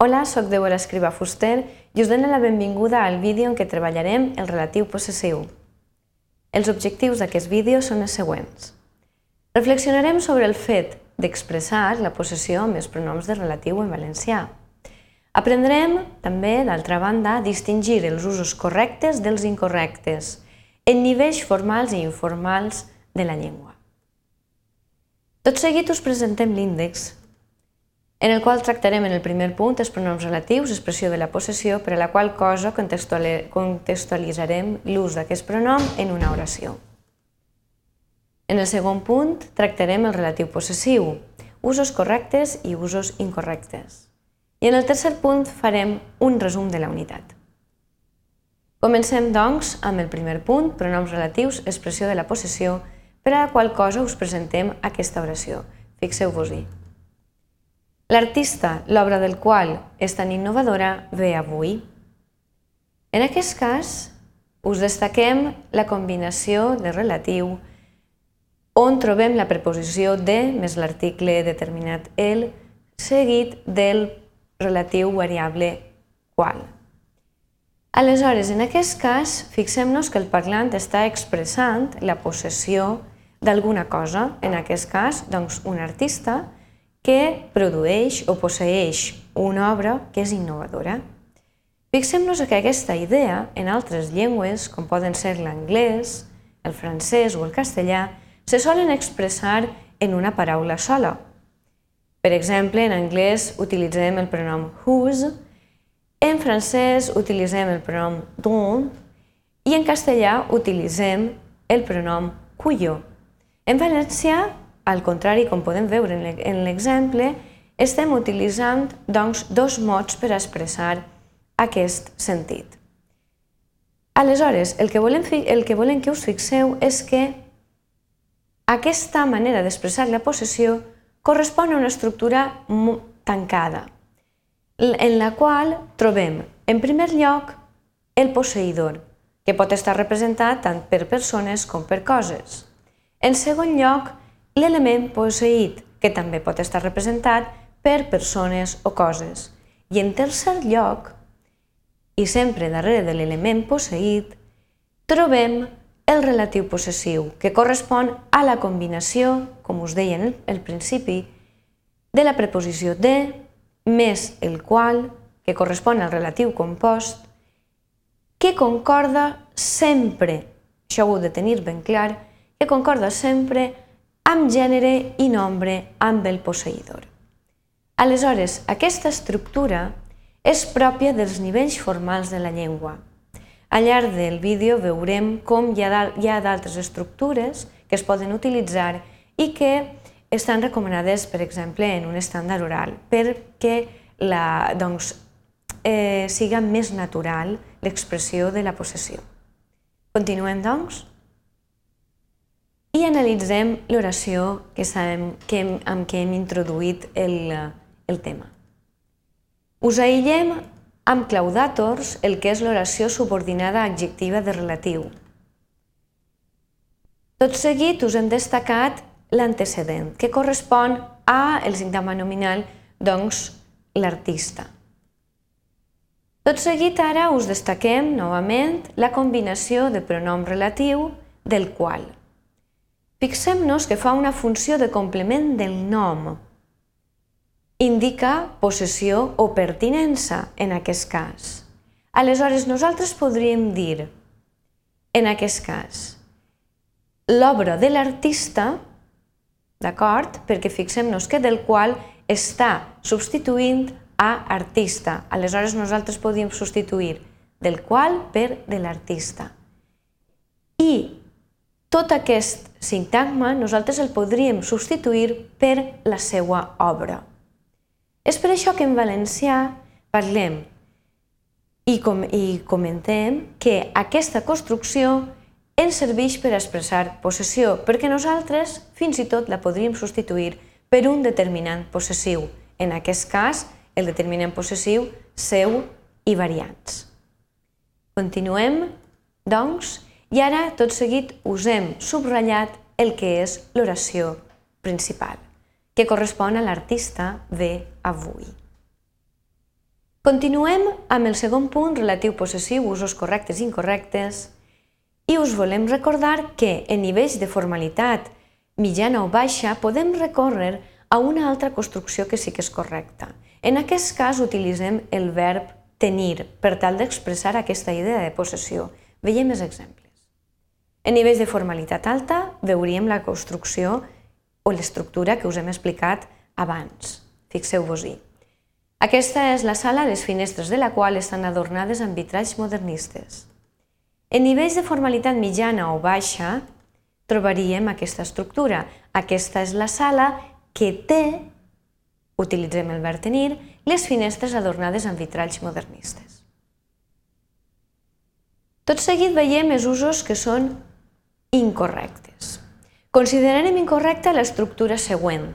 Hola, sóc Débora Escriba Fuster i us dono la benvinguda al vídeo en què treballarem el relatiu possessiu. Els objectius d'aquest vídeo són els següents. Reflexionarem sobre el fet d'expressar la possessió amb els pronoms de relatiu en valencià. Aprendrem, també, d'altra banda, a distingir els usos correctes dels incorrectes en nivells formals i informals de la llengua. Tot seguit us presentem l'índex en el qual tractarem en el primer punt els pronoms relatius, expressió de la possessió, per a la qual cosa contextualitzarem l'ús d'aquest pronom en una oració. En el segon punt tractarem el relatiu possessiu, usos correctes i usos incorrectes. I en el tercer punt farem un resum de la unitat. Comencem, doncs, amb el primer punt, pronoms relatius, expressió de la possessió, per a la qual cosa us presentem aquesta oració. Fixeu-vos-hi. L'artista, l'obra del qual és tan innovadora, ve avui. En aquest cas, us destaquem la combinació de relatiu on trobem la preposició de més l'article determinat el seguit del relatiu variable qual. Aleshores, en aquest cas, fixem-nos que el parlant està expressant la possessió d'alguna cosa, en aquest cas, doncs, un artista, que produeix o posseix una obra que és innovadora. Fixem-nos que aquesta idea, en altres llengües, com poden ser l'anglès, el francès o el castellà, se solen expressar en una paraula sola. Per exemple, en anglès utilitzem el pronom whose, en francès utilitzem el pronom dont i en castellà utilitzem el pronom cuyo. En valencià al contrari, com podem veure en l'exemple, estem utilitzant doncs, dos mots per expressar aquest sentit. Aleshores, el que, volem, el que volem que us fixeu és que aquesta manera d'expressar la possessió correspon a una estructura tancada, en la qual trobem, en primer lloc, el posseïdor, que pot estar representat tant per persones com per coses. En segon lloc, l'element posseït, que també pot estar representat per persones o coses. I en tercer lloc, i sempre darrere de l'element posseït, trobem el relatiu possessiu, que correspon a la combinació, com us deia en el principi, de la preposició de més el qual, que correspon al relatiu compost, que concorda sempre, això ho heu de tenir ben clar, que concorda sempre amb gènere i nombre amb el posseïdor. Aleshores, aquesta estructura és pròpia dels nivells formals de la llengua. Al llarg del vídeo veurem com hi ha d'altres estructures que es poden utilitzar i que estan recomanades, per exemple, en un estàndard oral, perquè la, doncs, eh, siga més natural l'expressió de la possessió. Continuem, doncs? I analitzem l'oració que sabem que hem, amb què hem introduït el, el tema. Us aïllem amb claudàtors el que és l'oració subordinada adjectiva de relatiu. Tot seguit us hem destacat l'antecedent, que correspon a el sintagma nominal, doncs l'artista. Tot seguit ara us destaquem novament la combinació de pronom relatiu del qual. Fixem-nos que fa una funció de complement del nom. Indica possessió o pertinença en aquest cas. Aleshores, nosaltres podríem dir, en aquest cas, l'obra de l'artista, d'acord? Perquè fixem-nos que del qual està substituint a artista. Aleshores, nosaltres podríem substituir del qual per de l'artista. I tot aquest sintagma nosaltres el podríem substituir per la seva obra. És per això que en valencià parlem i, com, i comentem que aquesta construcció ens serveix per expressar possessió, perquè nosaltres fins i tot la podríem substituir per un determinant possessiu, en aquest cas el determinant possessiu seu i variants. Continuem, doncs, i ara, tot seguit, us hem subratllat el que és l'oració principal, que correspon a l'artista ve avui. Continuem amb el segon punt relatiu possessiu, usos correctes i incorrectes, i us volem recordar que en nivells de formalitat mitjana o baixa podem recórrer a una altra construcció que sí que és correcta. En aquest cas utilitzem el verb tenir per tal d'expressar aquesta idea de possessió. Veiem els exemples. En nivells de formalitat alta veuríem la construcció o l'estructura que us hem explicat abans. Fixeu-vos-hi. Aquesta és la sala, les finestres de la qual estan adornades amb vitralls modernistes. En nivells de formalitat mitjana o baixa, trobaríem aquesta estructura. Aquesta és la sala que té, utilitzem el verb tenir, les finestres adornades amb vitralls modernistes. Tot seguit veiem els usos que són incorrectes. Considerarem incorrecta l'estructura següent,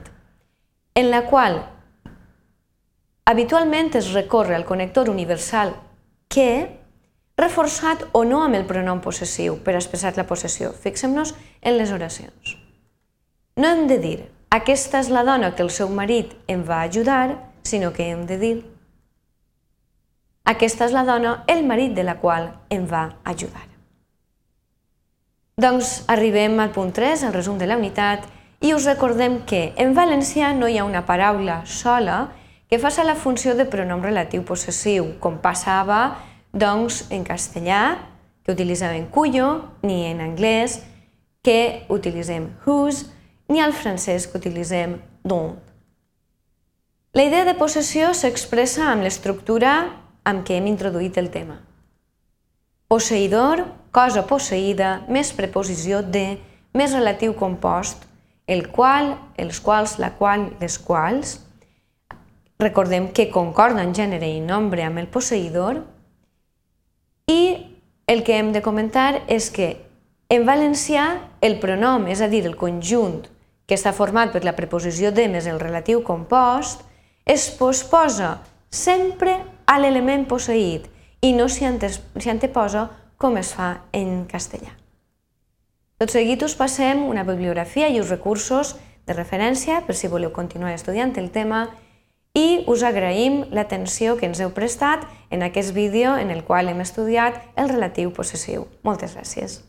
en la qual Habitualment es recorre al connector universal que, reforçat o no amb el pronom possessiu per expressar la possessió. Fixem-nos en les oracions. No hem de dir aquesta és la dona que el seu marit em va ajudar, sinó que hem de dir aquesta és la dona, el marit de la qual em va ajudar. Doncs arribem al punt 3, al resum de la unitat, i us recordem que en valencià no hi ha una paraula sola que fa la funció de pronom relatiu possessiu, com passava doncs, en castellà, que utilitzàvem cuyo, ni en anglès, que utilitzem whose, ni al francès, que utilitzem dont. La idea de possessió s'expressa amb l'estructura amb què hem introduït el tema. Posseïdor, cosa posseïda, més preposició de, més relatiu compost, el qual, els quals, la qual, les quals, Recordem que concorden gènere i nombre amb el posseïdor. I el que hem de comentar és que en valencià el pronom, és a dir, el conjunt que està format per la preposició de més el relatiu compost, es posposa sempre a l'element posseït i no s'hi anteposa com es fa en castellà. Tot seguit us passem una bibliografia i uns recursos de referència per si voleu continuar estudiant el tema i us agraïm l'atenció que ens heu prestat en aquest vídeo en el qual hem estudiat el relatiu possessiu. Moltes gràcies.